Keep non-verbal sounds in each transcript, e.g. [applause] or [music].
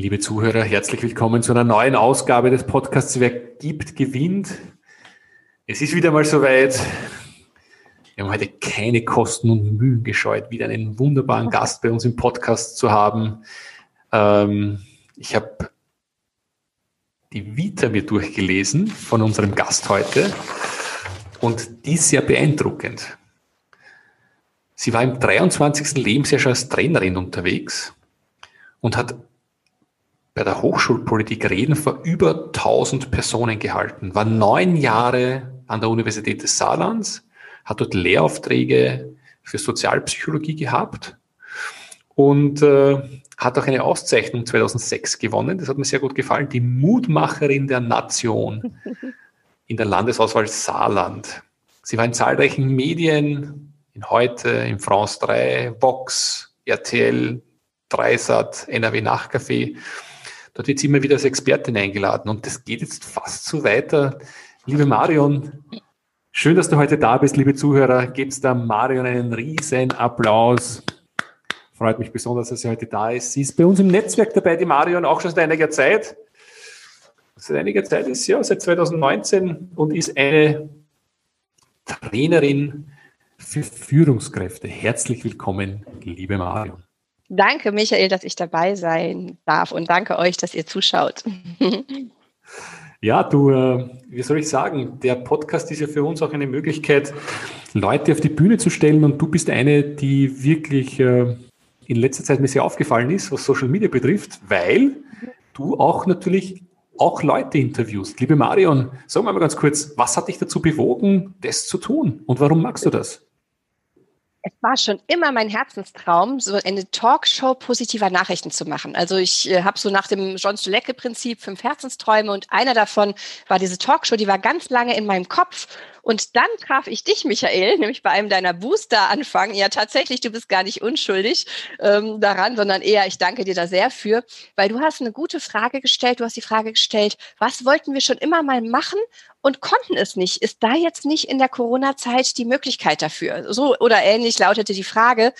Liebe Zuhörer, herzlich willkommen zu einer neuen Ausgabe des Podcasts Wer gibt, gewinnt. Es ist wieder mal soweit. Wir haben heute keine Kosten und Mühen gescheut, wieder einen wunderbaren [laughs] Gast bei uns im Podcast zu haben. Ähm, ich habe die Vita mir durchgelesen von unserem Gast heute und die ist sehr beeindruckend. Sie war im 23. Lebensjahr schon als Trainerin unterwegs und hat bei der Hochschulpolitik Reden vor über 1000 Personen gehalten, war neun Jahre an der Universität des Saarlands, hat dort Lehraufträge für Sozialpsychologie gehabt und äh, hat auch eine Auszeichnung 2006 gewonnen. Das hat mir sehr gut gefallen. Die Mutmacherin der Nation [laughs] in der Landesauswahl Saarland. Sie war in zahlreichen Medien, in Heute, in France 3, Vox, RTL, Dreisat, NRW Nachcafé Dort wird sie immer wieder als Expertin eingeladen und das geht jetzt fast so weiter. Liebe Marion, schön, dass du heute da bist, liebe Zuhörer. Gebt da Marion einen riesen Applaus. Freut mich besonders, dass sie heute da ist. Sie ist bei uns im Netzwerk dabei, die Marion, auch schon seit einiger Zeit. Seit einiger Zeit ist sie ja, seit 2019 und ist eine Trainerin für Führungskräfte. Herzlich willkommen, liebe Marion. Danke, Michael, dass ich dabei sein darf und danke euch, dass ihr zuschaut. Ja, du, äh, wie soll ich sagen, der Podcast ist ja für uns auch eine Möglichkeit, Leute auf die Bühne zu stellen und du bist eine, die wirklich äh, in letzter Zeit mir sehr aufgefallen ist, was Social Media betrifft, weil du auch natürlich auch Leute interviewst. Liebe Marion, sag mal ganz kurz, was hat dich dazu bewogen, das zu tun und warum magst du das? Es war schon immer mein Herzenstraum, so eine Talkshow positiver Nachrichten zu machen. Also ich äh, habe so nach dem John Stulecke-Prinzip fünf Herzensträume und einer davon war diese Talkshow, die war ganz lange in meinem Kopf und dann traf ich dich, Michael, nämlich bei einem deiner Booster-Anfang. Ja, tatsächlich, du bist gar nicht unschuldig ähm, daran, sondern eher, ich danke dir da sehr für, weil du hast eine gute Frage gestellt. Du hast die Frage gestellt, was wollten wir schon immer mal machen und konnten es nicht? Ist da jetzt nicht in der Corona-Zeit die Möglichkeit dafür? So oder ähnlich lautete die Frage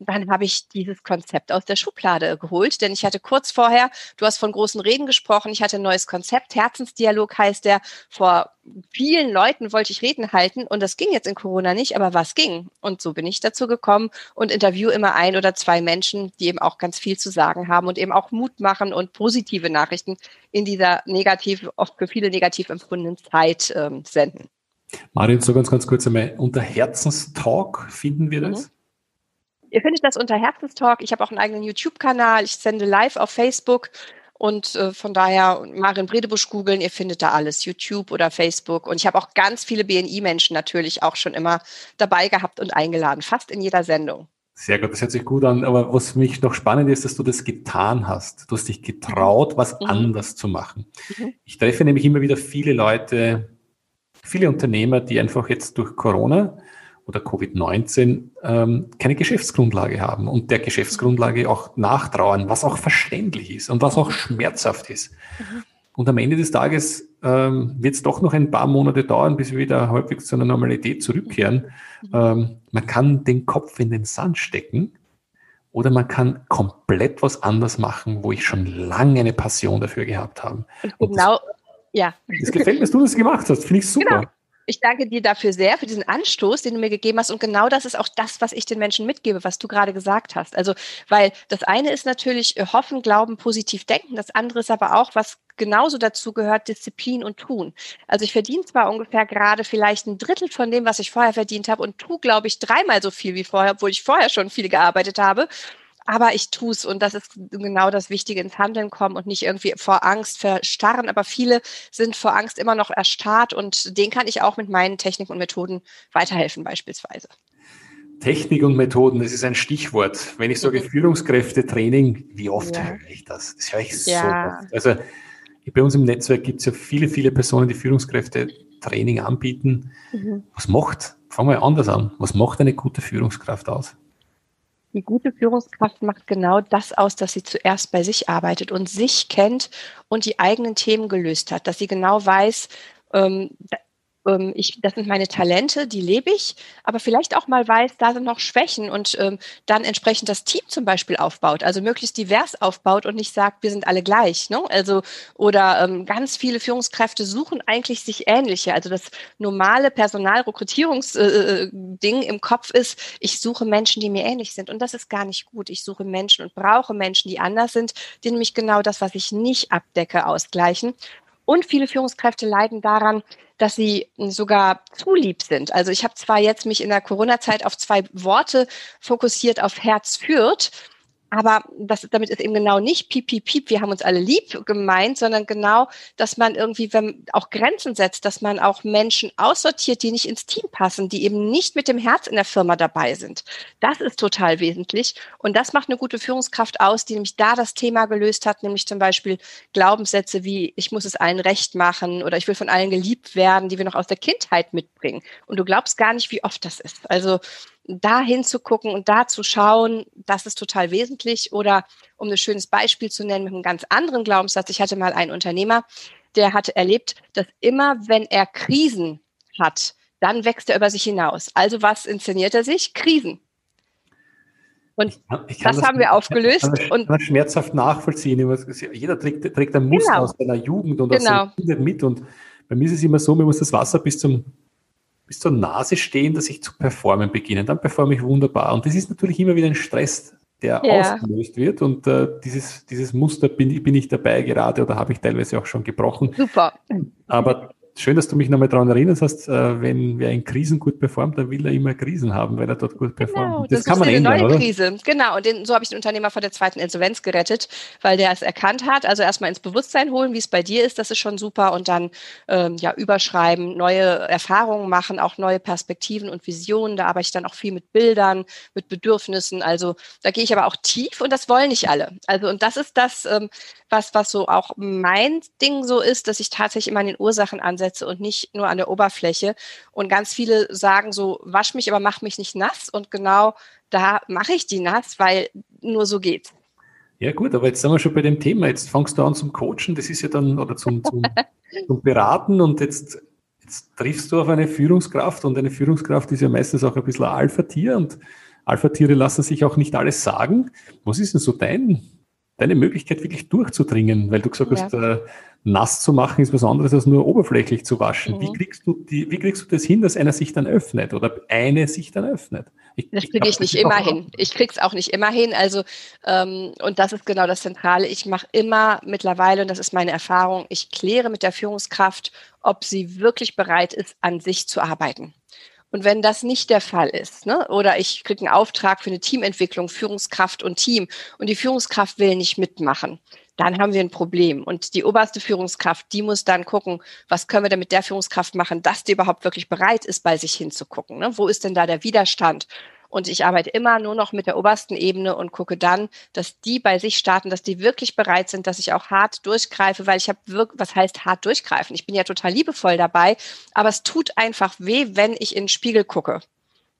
dann habe ich dieses Konzept aus der Schublade geholt, denn ich hatte kurz vorher, du hast von großen Reden gesprochen, ich hatte ein neues Konzept, Herzensdialog heißt der, vor vielen Leuten wollte ich Reden halten und das ging jetzt in Corona nicht, aber was ging? Und so bin ich dazu gekommen und interview immer ein oder zwei Menschen, die eben auch ganz viel zu sagen haben und eben auch Mut machen und positive Nachrichten in dieser negativ, oft für viele negativ empfundenen Zeit ähm, senden. Marin, so ganz, ganz kurz einmal, unter Herzenstalk finden wir das? Mhm. Ihr findet das unter Herzenstalk. Ich habe auch einen eigenen YouTube-Kanal. Ich sende live auf Facebook. Und äh, von daher Marin Bredebusch googeln, ihr findet da alles, YouTube oder Facebook. Und ich habe auch ganz viele BNI-Menschen natürlich auch schon immer dabei gehabt und eingeladen, fast in jeder Sendung. Sehr gut, das hört sich gut an. Aber was mich noch spannend ist, dass du das getan hast. Du hast dich getraut, was mhm. anders zu machen. Mhm. Ich treffe nämlich immer wieder viele Leute, viele Unternehmer, die einfach jetzt durch Corona oder Covid-19 ähm, keine Geschäftsgrundlage haben und der Geschäftsgrundlage auch nachtrauern, was auch verständlich ist und was auch schmerzhaft ist. Mhm. Und am Ende des Tages ähm, wird es doch noch ein paar Monate dauern, bis wir wieder häufig zu einer Normalität zurückkehren. Mhm. Ähm, man kann den Kopf in den Sand stecken oder man kann komplett was anders machen, wo ich schon lange eine Passion dafür gehabt habe. Und genau, das, ja. Das gefällt mir, dass du das gemacht hast. Finde ich super. Genau. Ich danke dir dafür sehr, für diesen Anstoß, den du mir gegeben hast. Und genau das ist auch das, was ich den Menschen mitgebe, was du gerade gesagt hast. Also, weil das eine ist natürlich äh, hoffen, glauben, positiv denken. Das andere ist aber auch, was genauso dazu gehört, Disziplin und Tun. Also ich verdiene zwar ungefähr gerade vielleicht ein Drittel von dem, was ich vorher verdient habe und tue, glaube ich, dreimal so viel wie vorher, obwohl ich vorher schon viel gearbeitet habe aber ich tue es und das ist genau das Wichtige, ins Handeln kommen und nicht irgendwie vor Angst verstarren. Aber viele sind vor Angst immer noch erstarrt und denen kann ich auch mit meinen Techniken und Methoden weiterhelfen beispielsweise. Technik und Methoden, das ist ein Stichwort. Wenn ich sage mhm. Führungskräftetraining, wie oft ja. höre ich das? Das höre ich so ja. oft. Also bei uns im Netzwerk gibt es ja viele, viele Personen, die Führungskräfte Training anbieten. Mhm. Was macht, fangen wir anders an, was macht eine gute Führungskraft aus? Die gute Führungskraft macht genau das aus, dass sie zuerst bei sich arbeitet und sich kennt und die eigenen Themen gelöst hat, dass sie genau weiß, ähm, ähm, ich, das sind meine Talente, die lebe ich, aber vielleicht auch mal weiß, da sind noch Schwächen und ähm, dann entsprechend das Team zum Beispiel aufbaut, also möglichst divers aufbaut und nicht sagt, wir sind alle gleich. Ne? Also oder ähm, ganz viele Führungskräfte suchen eigentlich sich ähnliche. Also das normale Personalrekrutierungsding äh, äh im Kopf ist, ich suche Menschen, die mir ähnlich sind und das ist gar nicht gut. Ich suche Menschen und brauche Menschen, die anders sind, die nämlich genau das, was ich nicht abdecke, ausgleichen. Und viele Führungskräfte leiden daran, dass sie sogar zu lieb sind. Also ich habe zwar jetzt mich in der Corona-Zeit auf zwei Worte fokussiert, auf Herz führt, aber das, damit ist eben genau nicht piep, piep, piep, wir haben uns alle lieb gemeint, sondern genau, dass man irgendwie wenn, auch Grenzen setzt, dass man auch Menschen aussortiert, die nicht ins Team passen, die eben nicht mit dem Herz in der Firma dabei sind. Das ist total wesentlich. Und das macht eine gute Führungskraft aus, die nämlich da das Thema gelöst hat, nämlich zum Beispiel Glaubenssätze wie, ich muss es allen recht machen oder ich will von allen geliebt werden, die wir noch aus der Kindheit mitbringen. Und du glaubst gar nicht, wie oft das ist. Also da hinzugucken und da zu schauen, das ist total wesentlich. Oder um ein schönes Beispiel zu nennen mit einem ganz anderen Glaubenssatz, ich hatte mal einen Unternehmer, der hatte erlebt, dass immer wenn er Krisen hat, dann wächst er über sich hinaus. Also was inszeniert er sich? Krisen. Und das, das, haben wir aufgelöst. Ich kann, und kann schmerzhaft nachvollziehen. Jeder trägt, trägt ein Muster genau. aus seiner Jugend und genau. aus seiner Kindheit mit. Und bei mir ist es immer so, man muss das Wasser bis zum bis zur Nase stehen, dass ich zu performen beginne. Dann performe ich wunderbar. Und das ist natürlich immer wieder ein Stress, der ja. ausgelöst wird. Und äh, dieses, dieses Muster bin, bin ich dabei gerade oder habe ich teilweise auch schon gebrochen. Super. Aber schön, dass du mich nochmal daran erinnerst hast, äh, wenn wer in Krisen gut performt, dann will er immer Krisen haben, weil er dort gut performt. Genau, das, das kann man eine ändern, neue oder? Krise. Genau, und den, so habe ich den Unternehmer vor der zweiten Insolvenz gerettet, weil der es erkannt hat. Also erstmal ins Bewusstsein holen, wie es bei dir ist, das ist schon super. Und dann ähm, ja überschreiben, neue Erfahrungen machen, auch neue Perspektiven und Visionen. Da arbeite ich dann auch viel mit Bildern, mit Bedürfnissen. Also da gehe ich aber auch tief und das wollen nicht alle. Also und das ist das, ähm, was, was so auch mein Ding so ist, dass ich tatsächlich immer an den Ursachen ansetze und nicht nur an der Oberfläche. Und ganz viele sagen so, wasch mich, aber mach mich nicht nass. Und genau da mache ich die nass, weil nur so geht's. Ja gut, aber jetzt sind wir schon bei dem Thema. Jetzt fangst du an zum Coachen, das ist ja dann, oder zum, zum, [laughs] zum Beraten und jetzt, jetzt triffst du auf eine Führungskraft und eine Führungskraft ist ja meistens auch ein bisschen Alpha-Tier und Alpha-Tiere lassen sich auch nicht alles sagen. Was ist denn so dein deine Möglichkeit wirklich durchzudringen, weil du gesagt ja. hast, äh, nass zu machen ist was anderes als nur oberflächlich zu waschen. Mhm. Wie kriegst du die, wie kriegst du das hin, dass einer sich dann öffnet oder eine sich dann öffnet? Ich, das kriege ich, ich nicht immer hin. Ich krieg's auch nicht immer hin. Also ähm, und das ist genau das Zentrale. Ich mache immer mittlerweile, und das ist meine Erfahrung, ich kläre mit der Führungskraft, ob sie wirklich bereit ist, an sich zu arbeiten. Und wenn das nicht der Fall ist, ne, oder ich kriege einen Auftrag für eine Teamentwicklung, Führungskraft und Team, und die Führungskraft will nicht mitmachen, dann haben wir ein Problem. Und die oberste Führungskraft, die muss dann gucken, was können wir denn mit der Führungskraft machen, dass die überhaupt wirklich bereit ist, bei sich hinzugucken. Ne? Wo ist denn da der Widerstand? Und ich arbeite immer nur noch mit der obersten Ebene und gucke dann, dass die bei sich starten, dass die wirklich bereit sind, dass ich auch hart durchgreife, weil ich habe wirklich, was heißt hart durchgreifen? Ich bin ja total liebevoll dabei, aber es tut einfach weh, wenn ich in den Spiegel gucke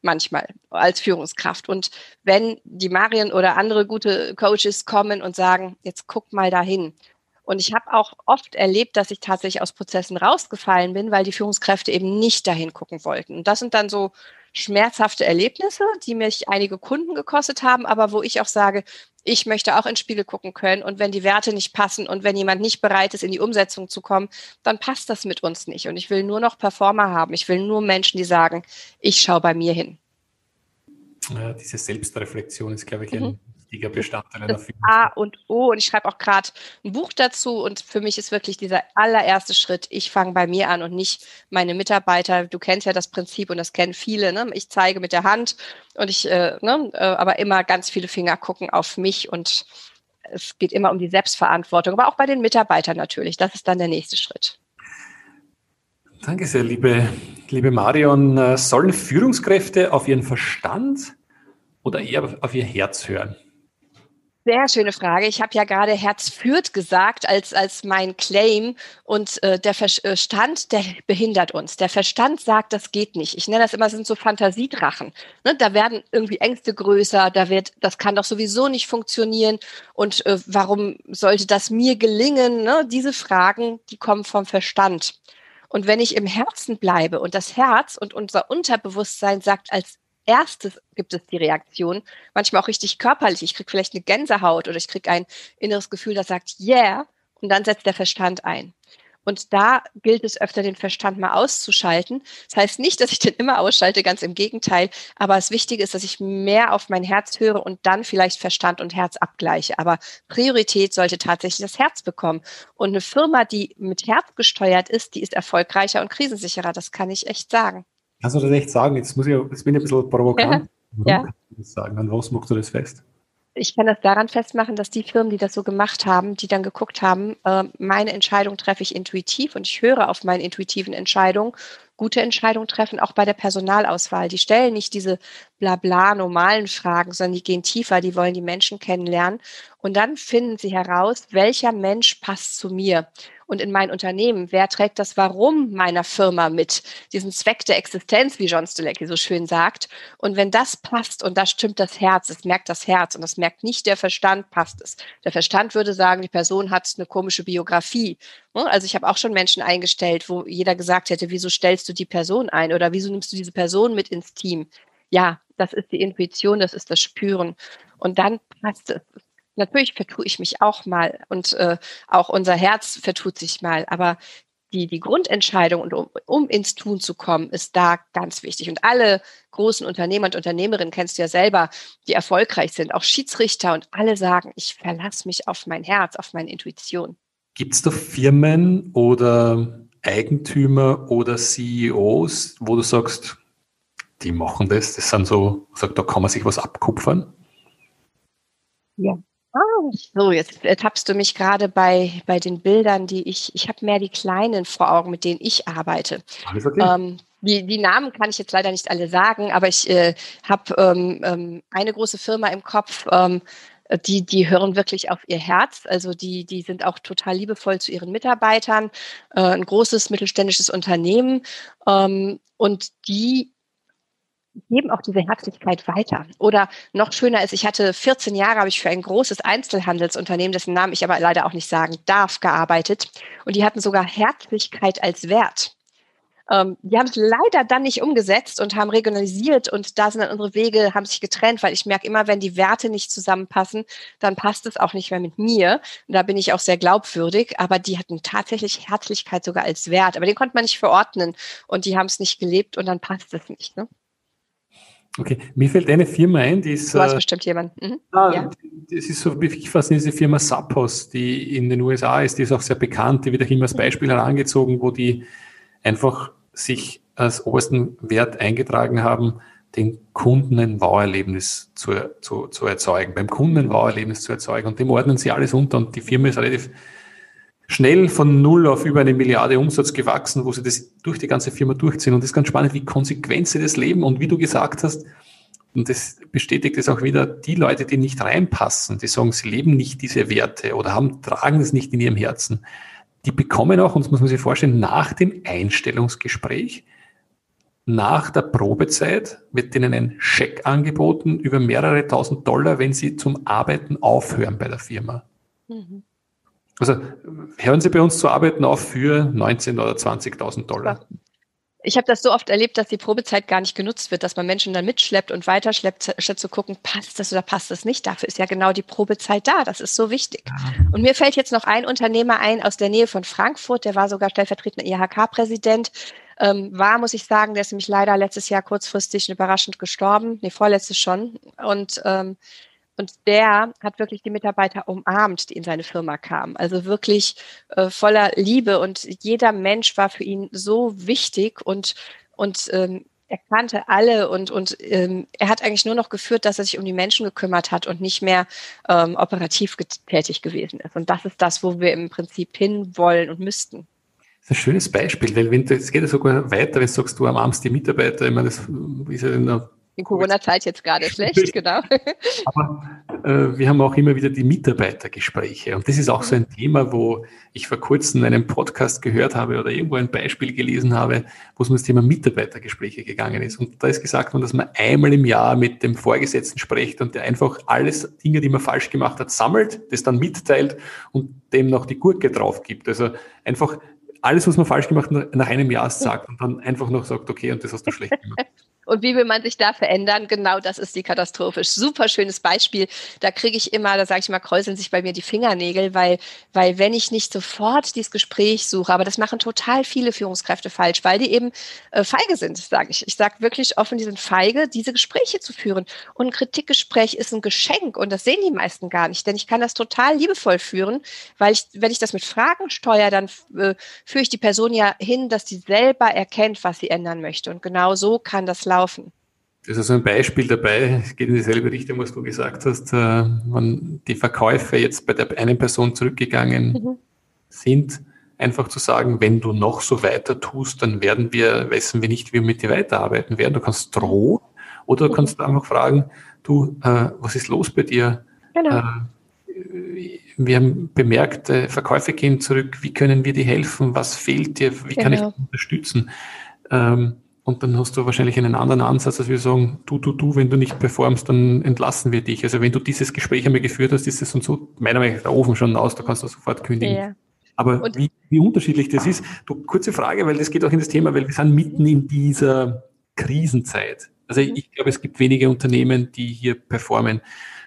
manchmal als Führungskraft. Und wenn die Marien oder andere gute Coaches kommen und sagen, jetzt guck mal dahin. Und ich habe auch oft erlebt, dass ich tatsächlich aus Prozessen rausgefallen bin, weil die Führungskräfte eben nicht dahin gucken wollten. Und das sind dann so schmerzhafte Erlebnisse, die mich einige Kunden gekostet haben, aber wo ich auch sage, ich möchte auch ins Spiegel gucken können. Und wenn die Werte nicht passen und wenn jemand nicht bereit ist, in die Umsetzung zu kommen, dann passt das mit uns nicht. Und ich will nur noch Performer haben. Ich will nur Menschen, die sagen, ich schaue bei mir hin. Ja, diese Selbstreflexion ist, glaube ich, ein mhm wichtiger Bestandteil einer Führung. A und O und ich schreibe auch gerade ein Buch dazu und für mich ist wirklich dieser allererste Schritt, ich fange bei mir an und nicht meine Mitarbeiter. Du kennst ja das Prinzip und das kennen viele. Ne? Ich zeige mit der Hand und ich, äh, ne, äh, aber immer ganz viele Finger gucken auf mich und es geht immer um die Selbstverantwortung, aber auch bei den Mitarbeitern natürlich. Das ist dann der nächste Schritt. Danke sehr, liebe, liebe Marion. Äh, sollen Führungskräfte auf ihren Verstand oder eher auf ihr Herz hören? Sehr schöne Frage. Ich habe ja gerade Herz führt gesagt als, als mein Claim und äh, der Verstand, der behindert uns. Der Verstand sagt, das geht nicht. Ich nenne das immer, das sind so Fantasiedrachen. Ne? Da werden irgendwie Ängste größer, da wird, das kann doch sowieso nicht funktionieren und äh, warum sollte das mir gelingen? Ne? Diese Fragen, die kommen vom Verstand. Und wenn ich im Herzen bleibe und das Herz und unser Unterbewusstsein sagt als erstes gibt es die Reaktion, manchmal auch richtig körperlich. Ich kriege vielleicht eine Gänsehaut oder ich kriege ein inneres Gefühl, das sagt Yeah und dann setzt der Verstand ein. Und da gilt es öfter, den Verstand mal auszuschalten. Das heißt nicht, dass ich den immer ausschalte, ganz im Gegenteil. Aber das Wichtige ist, dass ich mehr auf mein Herz höre und dann vielleicht Verstand und Herz abgleiche. Aber Priorität sollte tatsächlich das Herz bekommen. Und eine Firma, die mit Herz gesteuert ist, die ist erfolgreicher und krisensicherer. Das kann ich echt sagen. Kannst du das echt sagen? Jetzt, muss ich, jetzt bin ich ein bisschen provokant. Warum ja. kannst du das sagen? An was machst du das fest? Ich kann das daran festmachen, dass die Firmen, die das so gemacht haben, die dann geguckt haben, äh, meine Entscheidung treffe ich intuitiv und ich höre auf meine intuitiven Entscheidungen, gute Entscheidungen treffen, auch bei der Personalauswahl. Die stellen nicht diese blabla normalen Fragen, sondern die gehen tiefer, die wollen die Menschen kennenlernen. Und dann finden sie heraus, welcher Mensch passt zu mir und in mein Unternehmen? Wer trägt das Warum meiner Firma mit? Diesen Zweck der Existenz, wie John Stilecki so schön sagt. Und wenn das passt und da stimmt das Herz, es merkt das Herz und das merkt nicht der Verstand, passt es. Der Verstand würde sagen, die Person hat eine komische Biografie. Ne? Also ich habe auch schon Menschen eingestellt, wo jeder gesagt hätte, wieso stellst du die Person ein oder wieso nimmst du diese Person mit ins Team? Ja, das ist die Intuition, das ist das Spüren. Und dann passt es natürlich vertue ich mich auch mal und äh, auch unser Herz vertut sich mal, aber die, die Grundentscheidung und um, um ins Tun zu kommen, ist da ganz wichtig. Und alle großen Unternehmer und Unternehmerinnen kennst du ja selber, die erfolgreich sind, auch Schiedsrichter und alle sagen, ich verlasse mich auf mein Herz, auf meine Intuition. Gibt es da Firmen oder Eigentümer oder CEOs, wo du sagst, die machen das, das sind so, sagt, da kann man sich was abkupfern? Ja, so, jetzt ertappst du mich gerade bei, bei den Bildern, die ich, ich habe mehr die kleinen vor Augen, mit denen ich arbeite. Alles okay. Ähm, die, die Namen kann ich jetzt leider nicht alle sagen, aber ich äh, habe ähm, ähm, eine große Firma im Kopf, ähm, die, die hören wirklich auf ihr Herz. Also die, die sind auch total liebevoll zu ihren Mitarbeitern, äh, ein großes mittelständisches Unternehmen. Ähm, und die geben auch diese Herzlichkeit weiter. Oder noch schöner ist, ich hatte 14 Jahre, habe ich für ein großes Einzelhandelsunternehmen, dessen Namen ich aber leider auch nicht sagen darf, gearbeitet. Und die hatten sogar Herzlichkeit als Wert. Ähm, die haben es leider dann nicht umgesetzt und haben regionalisiert und da sind dann unsere Wege, haben sich getrennt, weil ich merke immer, wenn die Werte nicht zusammenpassen, dann passt es auch nicht mehr mit mir. Und da bin ich auch sehr glaubwürdig, aber die hatten tatsächlich Herzlichkeit sogar als Wert. Aber den konnte man nicht verordnen und die haben es nicht gelebt und dann passt es nicht. Ne? Okay, mir fällt eine Firma ein, die ist. Du hast äh, bestimmt jemanden. Mhm. Ah, ja. Das ist so wirklich fast diese Firma Zappos, die in den USA ist, die ist auch sehr bekannt, die wird auch immer als Beispiel herangezogen, wo die einfach sich als obersten Wert eingetragen haben, den Kunden ein Wow-Erlebnis zu, zu, zu erzeugen, beim Kunden ein Wow-Erlebnis zu erzeugen. Und dem ordnen sie alles unter und die Firma ist relativ schnell von null auf über eine Milliarde Umsatz gewachsen, wo sie das durch die ganze Firma durchziehen. Und das ist ganz spannend, wie konsequent sie das leben. Und wie du gesagt hast, und das bestätigt es auch wieder, die Leute, die nicht reinpassen, die sagen, sie leben nicht diese Werte oder haben, tragen es nicht in ihrem Herzen, die bekommen auch, und das muss man sich vorstellen, nach dem Einstellungsgespräch, nach der Probezeit wird ihnen ein Scheck angeboten über mehrere tausend Dollar, wenn sie zum Arbeiten aufhören bei der Firma. Mhm. Also hören Sie bei uns zu arbeiten auf für 19.000 oder 20.000 Dollar. Ich habe das so oft erlebt, dass die Probezeit gar nicht genutzt wird, dass man Menschen dann mitschleppt und weiterschleppt, statt zu gucken, passt das oder passt das nicht. Dafür ist ja genau die Probezeit da. Das ist so wichtig. Und mir fällt jetzt noch ein Unternehmer ein aus der Nähe von Frankfurt, der war sogar stellvertretender IHK-Präsident. Ähm, war, muss ich sagen, der ist nämlich leider letztes Jahr kurzfristig überraschend gestorben. Nee, vorletztes schon. Und ähm, und der hat wirklich die Mitarbeiter umarmt, die in seine Firma kamen. Also wirklich äh, voller Liebe. Und jeder Mensch war für ihn so wichtig und, und ähm, er kannte alle und, und ähm, er hat eigentlich nur noch geführt, dass er sich um die Menschen gekümmert hat und nicht mehr ähm, operativ tätig gewesen ist. Und das ist das, wo wir im Prinzip hin wollen und müssten. Das ist ein schönes Beispiel, weil wenn du, es geht ja sogar weiter, wenn du sagst, du umarmst die Mitarbeiter, ich meine, das ist ja in der In Corona-Zeit jetzt gerade schlecht, [laughs] genau. Aber äh, wir haben auch immer wieder die Mitarbeitergespräche. Und das ist auch so ein Thema, wo ich vor kurzem einen Podcast gehört habe oder irgendwo ein Beispiel gelesen habe, wo es um das Thema Mitarbeitergespräche gegangen ist. Und da ist gesagt worden, dass man einmal im Jahr mit dem Vorgesetzten spricht und der einfach alles Dinge, die man falsch gemacht hat, sammelt, das dann mitteilt und dem noch die Gurke drauf gibt. Also einfach alles, was man falsch gemacht hat, nach einem Jahr sagt und dann einfach noch sagt, okay, und das hast du schlecht gemacht. [laughs] Und wie will man sich da verändern? Genau das ist die Katastrophe. Super schönes Beispiel. Da kriege ich immer, da sage ich mal, kräuseln sich bei mir die Fingernägel, weil, weil wenn ich nicht sofort dieses Gespräch suche, aber das machen total viele Führungskräfte falsch, weil die eben äh, feige sind, sage ich. Ich sage wirklich offen, die sind feige, diese Gespräche zu führen. Und ein Kritikgespräch ist ein Geschenk und das sehen die meisten gar nicht, denn ich kann das total liebevoll führen, weil ich, wenn ich das mit Fragen steuere, dann äh, führe ich die Person ja hin, dass sie selber erkennt, was sie ändern möchte. Und genau so kann das laufen laufen. Das ist also ein Beispiel dabei, es geht in dieselbe Richtung, was du gesagt hast, äh, wenn die Verkäufe jetzt bei der einen Person zurückgegangen mhm. sind, einfach zu sagen, wenn du noch so weiter tust, dann werden wir, wissen wir nicht, wie wir mit dir weiterarbeiten werden. Du kannst drohen oder du mhm. kannst einfach fragen, du, äh, was ist los bei dir? Genau. Äh, wir haben bemerkt, äh, Verkäufe gehen zurück, wie können wir dir helfen, was fehlt dir, wie genau. kann ich genau. dich unterstützen? Ähm, und dann hast du wahrscheinlich einen anderen Ansatz, als wir sagen, du, du, du, wenn du nicht performst, dann entlassen wir dich. Also wenn du dieses Gespräch einmal geführt hast, ist es und so, meiner Meinung nach, der Ofen schon aus, da kannst du sofort kündigen. Ja. Aber wie, wie unterschiedlich das ist, du, kurze Frage, weil das geht auch in das Thema, weil wir sind mitten in dieser Krisenzeit. Also ich, ich glaube, es gibt wenige Unternehmen, die hier performen.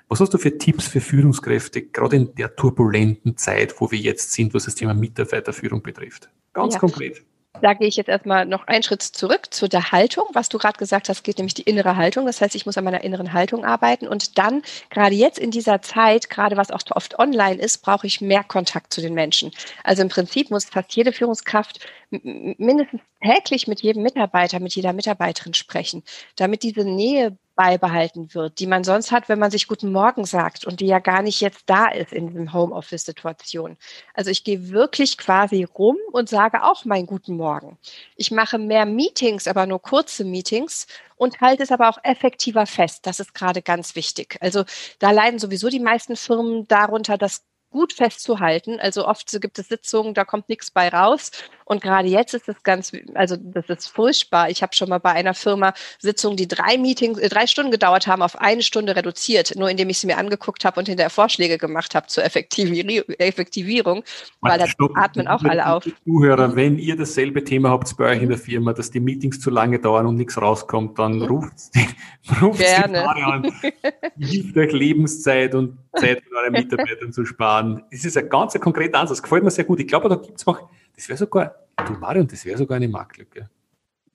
Was hast du für Tipps für Führungskräfte, gerade in der turbulenten Zeit, wo wir jetzt sind, was das Thema Mitarbeiterführung betrifft? Ganz ja. konkret da gehe ich jetzt erstmal noch einen Schritt zurück zu der Haltung. Was du gerade gesagt hast, geht nämlich die innere Haltung. Das heißt, ich muss an meiner inneren Haltung arbeiten. Und dann, gerade jetzt in dieser Zeit, gerade was auch oft online ist, brauche ich mehr Kontakt zu den Menschen. Also im Prinzip muss fast jede Führungskraft mindestens täglich mit jedem Mitarbeiter, mit jeder Mitarbeiterin sprechen, damit diese Nähe beibehalten wird, die man sonst hat, wenn man sich Guten Morgen sagt und die ja gar nicht jetzt da ist in diesem Homeoffice-Situation. Also ich gehe wirklich quasi rum und sage auch meinen Guten Morgen. Ich mache mehr Meetings, aber nur kurze Meetings und halte es aber auch effektiver fest. Das ist gerade ganz wichtig. Also da leiden sowieso die meisten Firmen darunter, dass gut festzuhalten. Also oft gibt es Sitzungen, da kommt nichts bei raus. Und gerade jetzt ist es ganz, also das ist furchtbar. Ich habe schon mal bei einer Firma Sitzungen, die drei Meetings, äh, drei Stunden gedauert haben, auf eine Stunde reduziert, nur indem ich sie mir angeguckt habe und hinterher Vorschläge gemacht habe zur Effektivierung, weil da atmen auch alle auf. Zuhörer, wenn ihr dasselbe Thema habt bei euch in der Firma, dass die Meetings zu lange dauern und nichts rauskommt, dann mhm. ruft [laughs] ruft Gerne. an. [laughs] Hilft euch Lebenszeit und Zeit von euren Mitarbeitern zu sparen. Das ist ein ganz konkreter Ansatz. Gefällt mir sehr gut. Ich glaube, da gibt es auch, das wäre sogar, du Marion, das wäre sogar eine Marktlücke.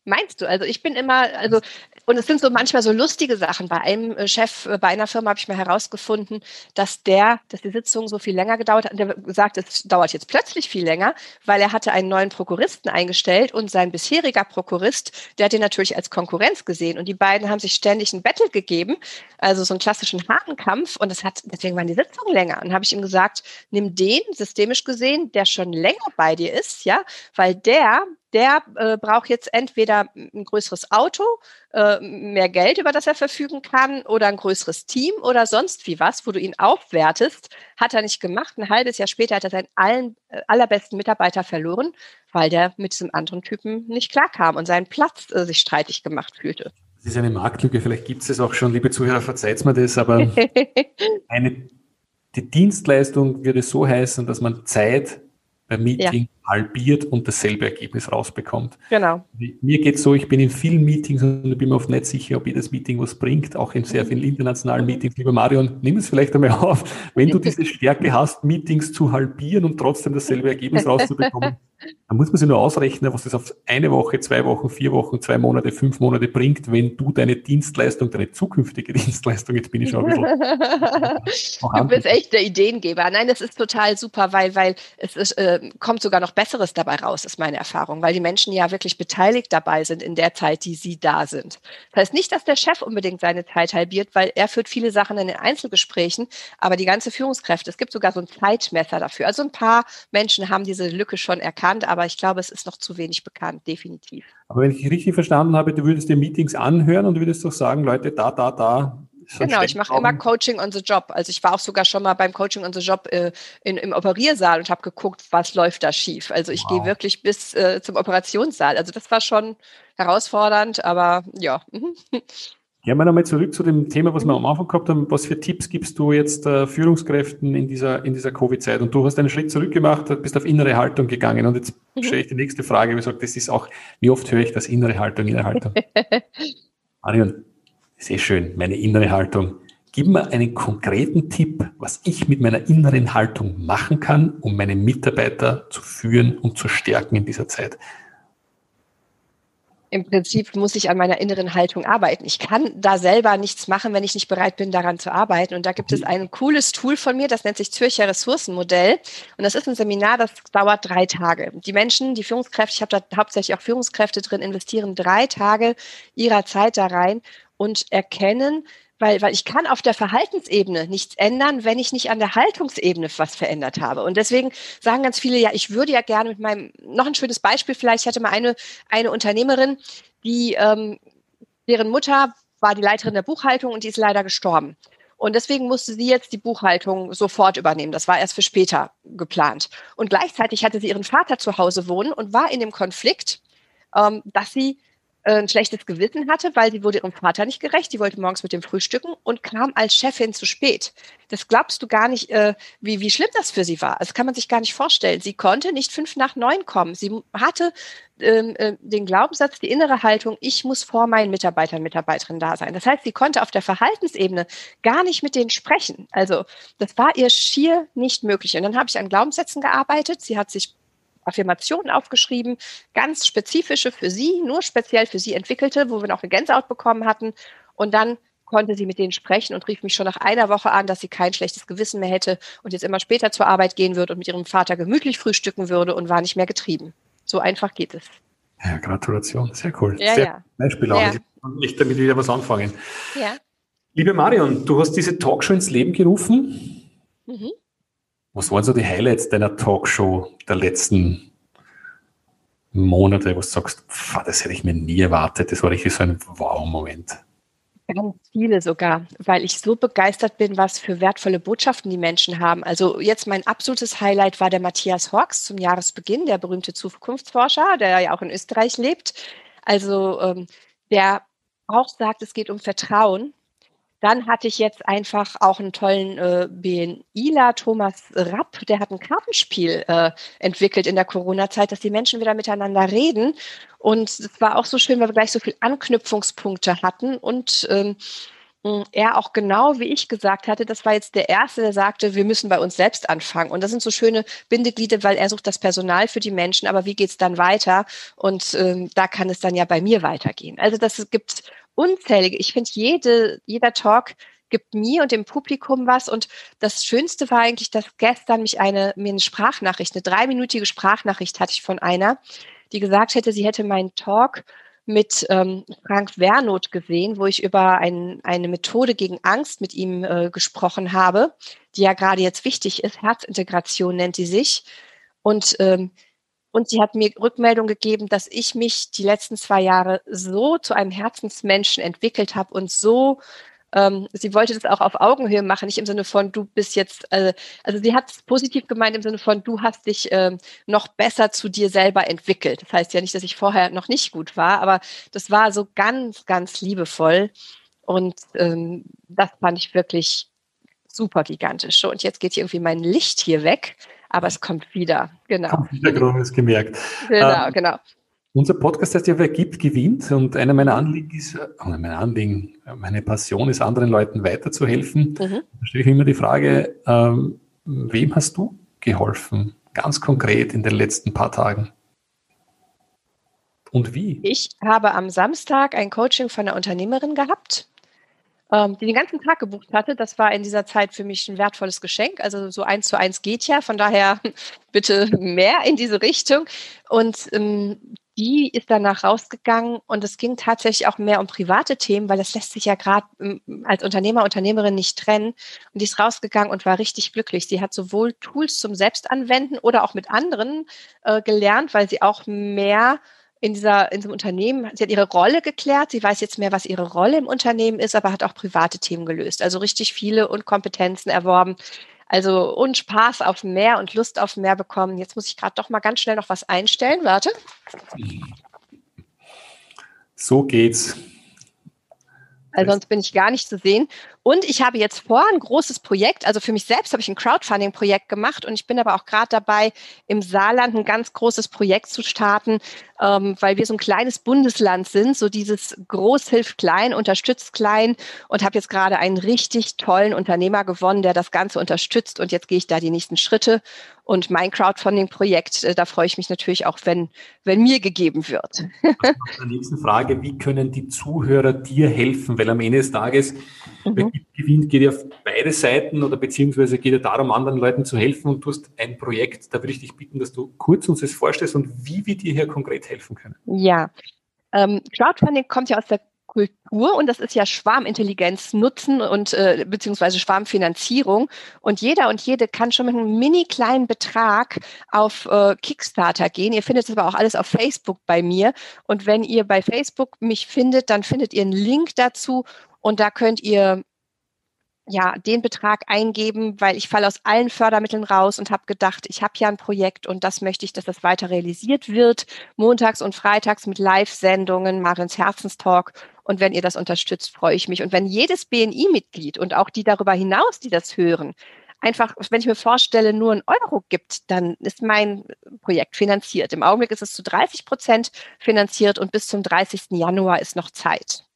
Meinst du? Also ich bin immer, also, und es sind so manchmal so lustige Sachen. Bei einem äh, Chef, äh, bei einer Firma habe ich mal herausgefunden, dass der, dass die Sitzung so viel länger gedauert hat. Und der gesagt, es dauert jetzt plötzlich viel länger, weil er hatte einen neuen Prokuristen eingestellt und sein bisheriger Prokurist, der hat ihn natürlich als Konkurrenz gesehen. Und die beiden haben sich ständig ein Battle gegeben, also so einen klassischen Hakenkampf. Und das hat, deswegen waren die Sitzungen länger. Und habe ich ihm gesagt, nimm den, systemisch gesehen, der schon länger bei dir ist, ja, weil der, der äh, braucht jetzt entweder ein größeres Auto, äh, mehr Geld, über das er verfügen kann, oder ein größeres Team oder sonst wie was, wo du ihn aufwertest. Hat er nicht gemacht. Ein halbes Jahr später hat er seinen allen, äh, allerbesten Mitarbeiter verloren, weil der mit diesem anderen Typen nicht klarkam und seinen Platz äh, sich streitig gemacht fühlte. Das ist eine Marktlücke, vielleicht gibt es es auch schon, liebe Zuhörer, verzeiht mir das, aber [laughs] eine, die Dienstleistung würde so heißen, dass man Zeit beim Meeting ja halbiert und dasselbe Ergebnis rausbekommt. Genau. Mir geht es so, ich bin in vielen Meetings und ich bin mir oft nicht sicher, ob jedes Meeting was bringt, auch in sehr vielen internationalen Meetings. Lieber Marion, nimm es vielleicht einmal auf, wenn du diese Stärke hast, Meetings zu halbieren und trotzdem dasselbe Ergebnis [laughs] rauszubekommen. Dann muss man sich nur ausrechnen, was das auf eine Woche, zwei Wochen, vier Wochen, zwei Monate, fünf Monate bringt, wenn du deine Dienstleistung, deine zukünftige [laughs] Dienstleistung, jetzt bin ich schon ein bisschen. [laughs] du bist echt der Ideengeber. Nein, das ist total super, weil, weil es ist, äh, kommt sogar noch Besseres dabei raus, ist meine Erfahrung, weil die Menschen ja wirklich beteiligt dabei sind in der Zeit, die sie da sind. Das heißt nicht, dass der Chef unbedingt seine Zeit halbiert, weil er führt viele Sachen in den Einzelgesprächen, aber die ganze Führungskräfte, es gibt sogar so ein Zeitmesser dafür. Also ein paar Menschen haben diese Lücke schon erkannt bekannt, aber ich glaube, es ist noch zu wenig bekannt, definitiv. Aber wenn ich richtig verstanden habe, du würdest dir Meetings anhören und würdest doch sagen, Leute, da, da, da, Genau, ich mache immer Coaching on the Job. Also ich war auch sogar schon mal beim Coaching on the Job äh, in, im Operiersaal und habe geguckt, was läuft da schief. Also ich wow. gehe wirklich bis äh, zum Operationssaal. Also das war schon herausfordernd, aber ja. Gehen wir nochmal zurück zu dem Thema, was wir am Anfang gehabt haben. Was für Tipps gibst du jetzt äh, Führungskräften in dieser, in dieser Covid-Zeit? Und du hast einen Schritt zurück gemacht, bist auf innere Haltung gegangen. Und jetzt mhm. stelle ich die nächste Frage. Wie gesagt, das ist auch, wie oft höre ich das innere Haltung, innere Haltung? [laughs] Marion, sehr schön, meine innere Haltung. Gib mir einen konkreten Tipp, was ich mit meiner inneren Haltung machen kann, um meine Mitarbeiter zu führen und zu stärken in dieser Zeit. Im Prinzip muss ich an meiner inneren Haltung arbeiten. Ich kann da selber nichts machen, wenn ich nicht bereit bin, daran zu arbeiten. Und da gibt es ein cooles Tool von mir, das nennt sich Zürcher Ressourcenmodell. Und das ist ein Seminar, das dauert drei Tage. Die Menschen, die Führungskräfte, ich habe da hauptsächlich auch Führungskräfte drin, investieren drei Tage ihrer Zeit da rein und erkennen, weil, weil ich kann auf der Verhaltensebene nichts ändern, wenn ich nicht an der Haltungsebene was verändert habe. Und deswegen sagen ganz viele, ja, ich würde ja gerne mit meinem, noch ein schönes Beispiel vielleicht, ich hatte mal eine, eine Unternehmerin, die, ähm, deren Mutter war die Leiterin der Buchhaltung und die ist leider gestorben. Und deswegen musste sie jetzt die Buchhaltung sofort übernehmen. Das war erst für später geplant. Und gleichzeitig hatte sie ihren Vater zu Hause wohnen und war in dem Konflikt, ähm, dass sie ein schlechtes Gewissen hatte, weil sie wurde ihrem Vater nicht gerecht. Sie wollte morgens mit dem frühstücken und kam als Chefin zu spät. Das glaubst du gar nicht, äh, wie, wie schlimm das für sie war. Das kann man sich gar nicht vorstellen. Sie konnte nicht fünf nach neun kommen. Sie hatte ähm, äh, den Glaubenssatz, die innere Haltung, ich muss vor meinen Mitarbeitern, Mitarbeiterinnen da sein. Das heißt, sie konnte auf der Verhaltensebene gar nicht mit denen sprechen. Also das war ihr schier nicht möglich. Und dann habe ich an Glaubenssätzen gearbeitet. Sie hat sich Affirmationen aufgeschrieben, ganz spezifische für sie, nur speziell für sie entwickelte, wo wir noch eine Gänsehaut bekommen hatten. Und dann konnte sie mit denen sprechen und rief mich schon nach einer Woche an, dass sie kein schlechtes Gewissen mehr hätte und jetzt immer später zur Arbeit gehen würde und mit ihrem Vater gemütlich frühstücken würde und war nicht mehr getrieben. So einfach geht es. Ja, Gratulation, sehr cool. Ja, sehr ja. Beispiel auch. Ja. Ich kann nicht damit wieder was anfangen. Ja. Liebe Marion, du hast diese Talkshow ins Leben gerufen. Mhm. Was waren so die Highlights deiner Talkshow der letzten Monate, wo du sagst, das hätte ich mir nie erwartet. Das war richtig so ein Wow-Moment. Ganz viele sogar, weil ich so begeistert bin, was für wertvolle Botschaften die Menschen haben. Also jetzt mein absolutes Highlight war der Matthias Hawks zum Jahresbeginn, der berühmte Zukunftsforscher, der ja auch in Österreich lebt. Also ähm, der auch sagt, es geht um Vertrauen dann hatte ich jetzt einfach auch einen tollen äh, BNIler, Thomas Rapp, der hat ein Kartenspiel äh, entwickelt in der Corona-Zeit, dass die Menschen wieder miteinander reden. Und es war auch so schön, weil wir gleich so viele Anknüpfungspunkte hatten und ähm, er auch genau wie ich gesagt hatte, das war jetzt der Erste, der sagte, wir müssen bei uns selbst anfangen. Und das sind so schöne Bindeglieder, weil er sucht das Personal für die Menschen, aber wie geht es dann weiter? Und ähm, da kann es dann ja bei mir weitergehen. Also das gibt unzählige. Ich finde, jede, jeder Talk gibt mir und dem Publikum was. Und das Schönste war eigentlich, dass gestern mich eine, mir eine Sprachnachricht, eine dreiminütige Sprachnachricht hatte ich von einer, die gesagt hätte, sie hätte meinen Talk mit ähm, Frank Wernoth gesehen, wo ich über ein, eine Methode gegen Angst mit ihm äh, gesprochen habe, die ja gerade jetzt wichtig ist. Herzintegration nennt sie sich. Und ähm, und sie hat mir Rückmeldung gegeben, dass ich mich die letzten zwei Jahre so zu einem Herzensmenschen entwickelt habe und so, ähm, sie wollte das auch auf Augenhöhe machen, nicht im Sinne von, du bist jetzt, äh, also sie hat es positiv gemeint im Sinne von, du hast dich ähm, noch besser zu dir selber entwickelt. Das heißt ja nicht, dass ich vorher noch nicht gut war, aber das war so ganz, ganz liebevoll. Und ähm, das fand ich wirklich super gigantisch. Und jetzt geht hier irgendwie mein Licht hier weg aber es kommt wieder. Genau. Kommt wieder, genau, ist gemerkt. Genau, ähm, genau. Unser Podcast heißt ja, wer gibt, gewinnt. Und einer meiner Anliegen ist, äh, mein Anliegen, meine Passion ist, anderen Leuten weiterzuhelfen. Mhm. Da stelle ich mir immer die Frage, ähm, wem hast du geholfen? Ganz konkret in den letzten paar Tagen. Und wie? Ich habe am Samstag ein Coaching von einer Unternehmerin gehabt ähm, die den ganzen Tag gebucht hatte. Das war in dieser Zeit für mich ein wertvolles Geschenk. Also so eins zu eins geht ja. Von daher [laughs] bitte mehr in diese Richtung. Und ähm, die ist danach rausgegangen und es ging tatsächlich auch mehr um private Themen, weil das lässt sich ja gerade ähm, als Unternehmer, Unternehmerin nicht trennen. Und die ist rausgegangen und war richtig glücklich. Sie hat sowohl Tools zum Selbstanwenden oder auch mit anderen äh, gelernt, weil sie auch mehr in dieser, in diesem Unternehmen, sie hat ihre Rolle geklärt, sie weiß jetzt mehr, was ihre Rolle im Unternehmen ist, aber hat auch private Themen gelöst. Also richtig viele und Kompetenzen erworben. Also und Spaß auf mehr und Lust auf mehr bekommen. Jetzt muss ich gerade doch mal ganz schnell noch was einstellen. Warte. So geht's. Also sonst bin ich gar nicht zu sehen. Und ich habe jetzt vor ein großes Projekt, also für mich selbst habe ich ein Crowdfunding-Projekt gemacht und ich bin aber auch gerade dabei, im Saarland ein ganz großes Projekt zu starten, ähm, weil wir so ein kleines Bundesland sind, so dieses Groß hilft klein, unterstützt klein und habe jetzt gerade einen richtig tollen Unternehmer gewonnen, der das Ganze unterstützt und jetzt gehe ich da die nächsten Schritte und mein Crowdfunding-Projekt, äh, da freue ich mich natürlich auch, wenn, wenn mir gegeben wird. Der nächsten Frage, wie können die Zuhörer dir helfen? Weil am Ende des Tages mhm. Gewinnt, geht ja auf beide Seiten oder beziehungsweise geht ja darum, anderen Leuten zu helfen und du hast ein Projekt, da würde ich dich bitten, dass du kurz uns das vorstellst und wie wir dir hier konkret helfen können. Ja, ähm, Crowdfunding kommt ja aus der Kultur und das ist ja Schwarmintelligenz nutzen und äh, beziehungsweise Schwarmfinanzierung. Und jeder und jede kann schon mit einem mini kleinen Betrag auf äh, Kickstarter gehen. Ihr findet es aber auch alles auf Facebook bei mir. Und wenn ihr bei Facebook mich findet, dann findet ihr einen Link dazu und da könnt ihr ja, den Betrag eingeben, weil ich falle aus allen Fördermitteln raus und habe gedacht, ich habe ja ein Projekt und das möchte ich, dass das weiter realisiert wird. Montags und freitags mit Live-Sendungen, Marins Herzenstalk. Und wenn ihr das unterstützt, freue ich mich. Und wenn jedes BNI-Mitglied und auch die darüber hinaus, die das hören, einfach, wenn ich mir vorstelle, nur ein Euro gibt, dann ist mein Projekt finanziert. Im Augenblick ist es zu 30 Prozent finanziert und bis zum 30. Januar ist noch Zeit.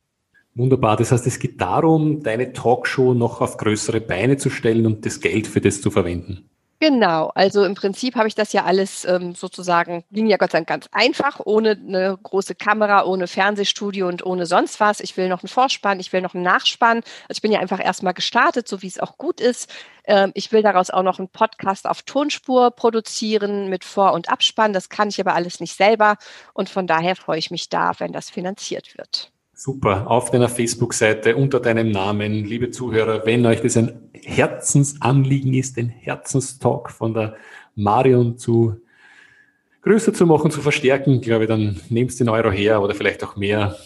Wunderbar. Das heißt, es geht darum, deine Talkshow noch auf größere Beine zu stellen und das Geld für das zu verwenden. Genau, also im Prinzip habe ich das ja alles ähm, sozusagen, ging ja Gott sei Dank ganz einfach, ohne eine große Kamera, ohne Fernsehstudio und ohne sonst was. Ich will noch einen Vorspann, ich will noch einen Nachspann. Also ich bin ja einfach erstmal gestartet, so wie es auch gut ist. Ähm, ich will daraus auch noch einen Podcast auf Tonspur produzieren mit Vor- und Abspann. Das kann ich aber alles nicht selber. Und von daher freue ich mich da, wenn das finanziert wird. Super, auf deiner Facebook-Seite unter deinem Namen, liebe Zuhörer, wenn euch das ein Herzensanliegen ist, den Herzenstalk von der Marion zu größer zu machen, zu verstärken, glaube ich, dann nehmst den Euro her oder vielleicht auch mehr,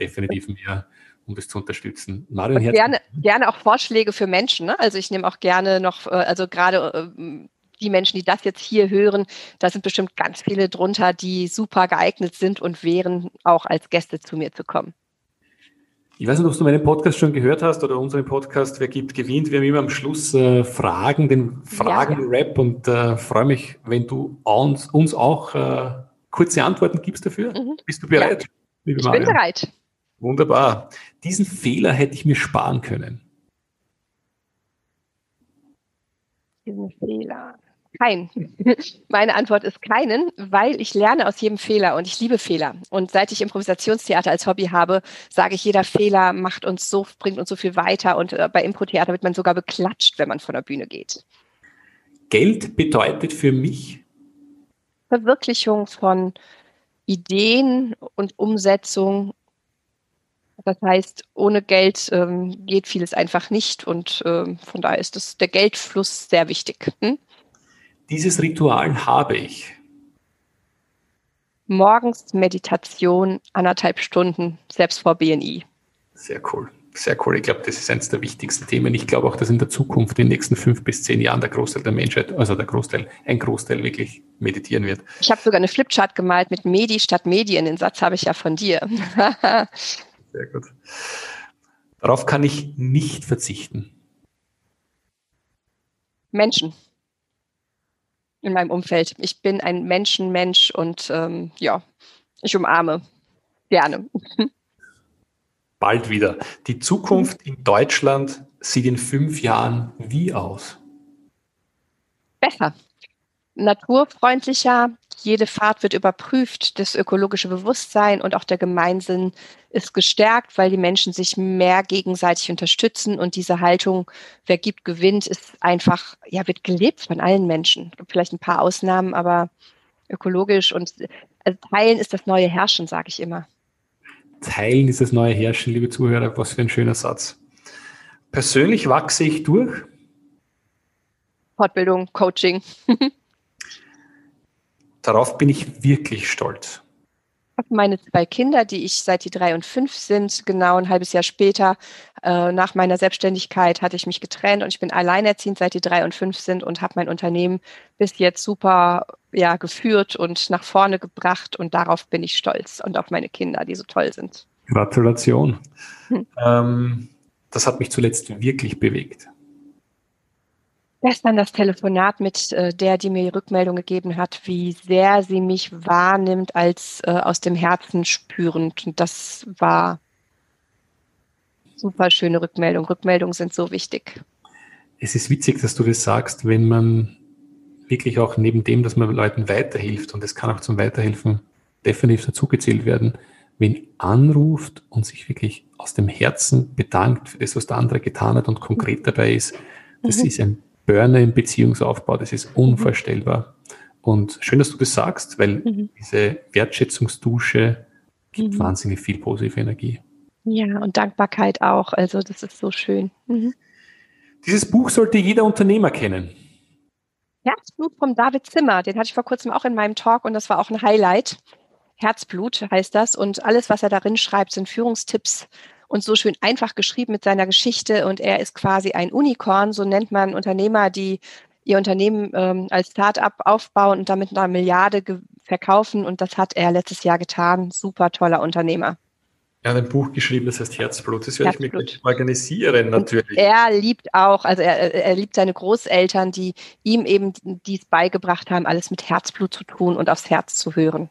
definitiv mehr, um das zu unterstützen. Marion, gerne, gerne auch Vorschläge für Menschen. Ne? Also ich nehme auch gerne noch, äh, also gerade äh, die Menschen, die das jetzt hier hören, da sind bestimmt ganz viele drunter, die super geeignet sind und wären, auch als Gäste zu mir zu kommen. Ich weiß nicht, ob du meinen Podcast schon gehört hast oder unseren Podcast, wer gibt, gewinnt. Wir haben immer am Schluss äh, Fragen, den Fragen-Rap ja. und äh, freue mich, wenn du uns, uns auch äh, kurze Antworten gibst dafür. Mhm. Bist du bereit? Ja. ich Maria? bin bereit. Wunderbar. Diesen Fehler hätte ich mir sparen können. Diesen Fehler. Kein. [laughs] Meine Antwort ist keinen, weil ich lerne aus jedem Fehler und ich liebe Fehler. Und seit ich Improvisationstheater als Hobby habe, sage ich, jeder Fehler macht uns so, bringt uns so viel weiter. Und äh, bei Impro-Theater wird man sogar beklatscht, wenn man von der Bühne geht. Geld bedeutet für mich Verwirklichung von Ideen und Umsetzung. Das heißt, ohne Geld ähm, geht vieles einfach nicht und ähm, von daher ist das, der Geldfluss sehr wichtig. Hm? Dieses Ritual habe ich. Morgens Meditation, anderthalb Stunden, selbst vor BNI. Sehr cool. Sehr cool. Ich glaube, das ist eines der wichtigsten Themen. Ich glaube auch, dass in der Zukunft, in den nächsten fünf bis zehn Jahren, der Großteil der Menschheit, also der Großteil, ein Großteil wirklich meditieren wird. Ich habe sogar eine Flipchart gemalt mit Medi statt Medien. Den Satz habe ich ja von dir. [laughs] Sehr gut. Darauf kann ich nicht verzichten. Menschen in meinem Umfeld. Ich bin ein Menschenmensch und ähm, ja, ich umarme gerne. Bald wieder. Die Zukunft in Deutschland sieht in fünf Jahren wie aus? Besser. Naturfreundlicher, jede Fahrt wird überprüft, das ökologische Bewusstsein und auch der Gemeinsinn ist gestärkt, weil die Menschen sich mehr gegenseitig unterstützen und diese Haltung, wer gibt, gewinnt, ist einfach, ja, wird gelebt von allen Menschen. Es gibt vielleicht ein paar Ausnahmen, aber ökologisch und Also teilen ist das neue Herrschen, sage ich immer. Teilen ist das neue Herrschen, liebe Zuhörer. Was für ein schöner Satz. Persönlich wachse ich durch. Fortbildung, Coaching. [laughs] Darauf bin ich wirklich stolz meine zwei Kinder, die ich seit die drei und fünf sind, genau ein halbes Jahr später äh, nach meiner Selbstständigkeit hatte ich mich getrennt und ich bin alleinerziehend seit die drei und fünf sind und habe mein Unternehmen bis jetzt super ja, geführt und nach vorne gebracht und darauf bin ich stolz und auf meine Kinder, die so toll sind. Gratulation. Hm. Ähm, das hat mich zuletzt wirklich bewegt gestern das Telefonat mit äh, der, die mir die Rückmeldung gegeben hat, wie sehr sie mich wahrnimmt als äh, aus dem Herzen spürend. Und das war super schöne Rückmeldung. Rückmeldungen sind so wichtig. Es ist witzig, dass du das sagst, wenn man wirklich auch neben dem, dass man Leuten weiterhilft, und es kann auch zum Weiterhelfen definitiv dazugezählt werden, wen anruft und sich wirklich aus dem Herzen bedankt für das, was der andere getan hat und konkret dabei ist, das mhm. ist ein Burner im Beziehungsaufbau, das ist unvorstellbar. Und schön, dass du das sagst, weil mhm. diese Wertschätzungsdusche gibt mhm. wahnsinnig viel positive Energie. Ja, und Dankbarkeit auch. Also das ist so schön. Mhm. Dieses Buch sollte jeder Unternehmer kennen. Herzblut vom David Zimmer, den hatte ich vor kurzem auch in meinem Talk und das war auch ein Highlight. Herzblut heißt das und alles, was er darin schreibt, sind Führungstipps und so schön einfach geschrieben mit seiner Geschichte. Und er ist quasi ein Unicorn, so nennt man Unternehmer, die ihr Unternehmen ähm, als Start-up aufbauen und damit eine Milliarde verkaufen. Und das hat er letztes Jahr getan. Super toller Unternehmer. Er hat ein Buch geschrieben, das heißt Herzblut. Das werde Herzblut. ich mir organisieren, natürlich. Und er liebt auch, also er, er liebt seine Großeltern, die ihm eben dies beigebracht haben, alles mit Herzblut zu tun und aufs Herz zu hören.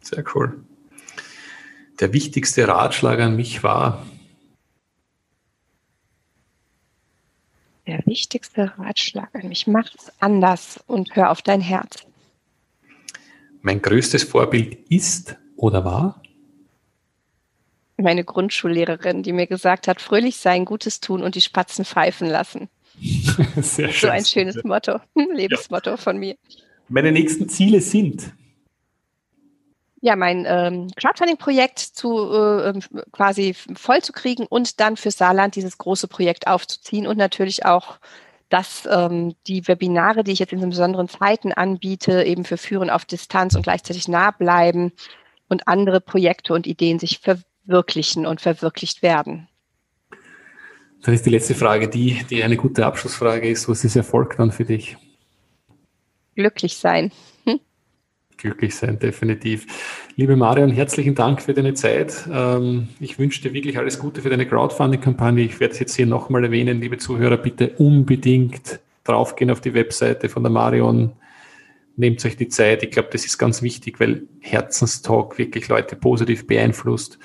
Sehr cool. Der wichtigste Ratschlag an mich war, der wichtigste Ratschlag an mich. Mach es anders und hör auf dein Herz. Mein größtes Vorbild ist oder war? Meine Grundschullehrerin, die mir gesagt hat, fröhlich sein, Gutes tun und die Spatzen pfeifen lassen. [laughs] Sehr schön. So ein schönes Motto, [laughs] Lebensmotto ja. von mir. Meine nächsten Ziele sind ja, mein ähm, Crowdfunding-Projekt zu äh, ähm, quasi voll zu kriegen und dann für Saarland dieses große Projekt aufzuziehen und natürlich auch, dass ähm, die Webinare, die ich jetzt in besonderen Zeiten anbiete, eben für Führen auf Distanz und gleichzeitig nah bleiben und andere Projekte und Ideen sich verwirklichen und verwirklicht werden. Dann ist die letzte Frage die, die eine gute Abschlussfrage ist. Was ist Erfolg dann für dich? Glücklich sein glücklich sein, definitiv. Liebe Marion, herzlichen Dank für deine Zeit. Ähm, ich wünsche dir wirklich alles Gute für deine Crowdfunding-Kampagne. Ich werde es jetzt hier nochmal erwähnen, liebe Zuhörer, bitte unbedingt draufgehen auf die Webseite von der Marion. Nehmt euch die Zeit. Ich glaube, das ist ganz wichtig, weil Herzenstalk wirklich Leute positiv beeinflusst.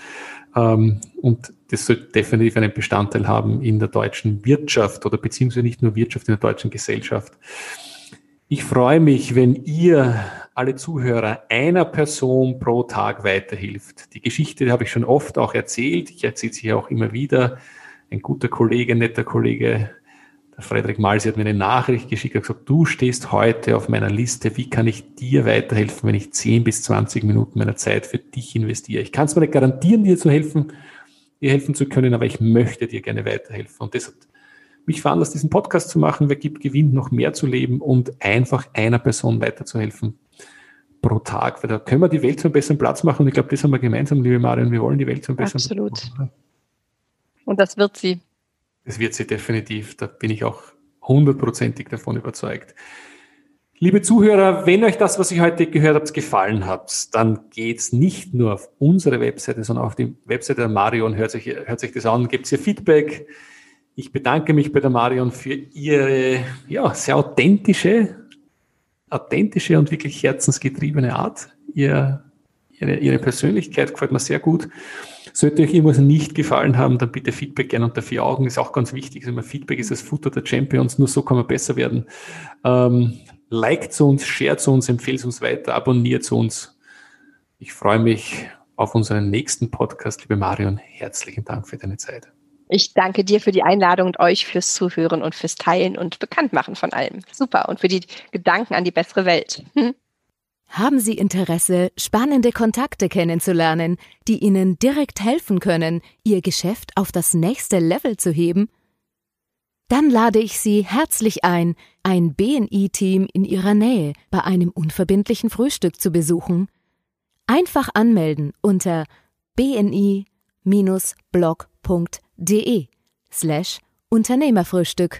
Ähm, und das sollte definitiv einen Bestandteil haben in der deutschen Wirtschaft oder beziehungsweise nicht nur Wirtschaft, in der deutschen Gesellschaft. Ich freue mich, wenn ihr alle Zuhörer einer Person pro Tag weiterhilft. Die Geschichte habe ich schon oft auch erzählt. Ich erzähle sie auch immer wieder. Ein guter Kollege, netter Kollege, der Frederik Malsi hat mir eine Nachricht geschickt und gesagt, du stehst heute auf meiner Liste. Wie kann ich dir weiterhelfen, wenn ich 10 bis 20 Minuten meiner Zeit für dich investiere? Ich kann es mir nicht garantieren, dir zu helfen, dir helfen zu können, aber ich möchte dir gerne weiterhelfen. Und das hat mich veranlasst, diesen Podcast zu machen. Wer gibt, gewinnt, noch mehr zu leben und einfach einer Person weiterzuhelfen pro Tag. Weil da können wir die Welt zu einem besseren Platz machen. Und ich glaube, das haben wir gemeinsam, liebe Marion. Wir wollen die Welt zu einem besseren Absolut. Platz machen. Und das wird sie. Das wird sie definitiv. Da bin ich auch hundertprozentig davon überzeugt. Liebe Zuhörer, wenn euch das, was ich heute gehört habe, gefallen hat, dann geht's nicht nur auf unsere Webseite, sondern auf die Webseite der Marion. Hört sich, hört sich das an, gebt ihr Feedback ich bedanke mich bei der Marion für ihre ja, sehr authentische, authentische und wirklich herzensgetriebene Art. Ihr, ihre, ihre Persönlichkeit gefällt mir sehr gut. Sollte euch irgendwas nicht gefallen haben, dann bitte Feedback gerne unter vier Augen. Ist auch ganz wichtig. Also Feedback ist das Futter der Champions. Nur so kann man besser werden. Ähm, liked zu uns, shared zu uns, empfehlt uns weiter, abonniert zu uns. Ich freue mich auf unseren nächsten Podcast. Liebe Marion, herzlichen Dank für deine Zeit. Ich danke dir für die Einladung und euch fürs Zuhören und fürs Teilen und Bekanntmachen von allem. Super. Und für die Gedanken an die bessere Welt. Hm. [laughs] Haben Sie Interesse, spannende Kontakte kennenzulernen, die Ihnen direkt helfen können, Ihr Geschäft auf das nächste Level zu heben? Dann lade ich Sie herzlich ein, ein BNI-Team in Ihrer Nähe bei einem unverbindlichen Frühstück zu besuchen. Einfach anmelden unter bni-blog.de slash Unternehmerfrühstück.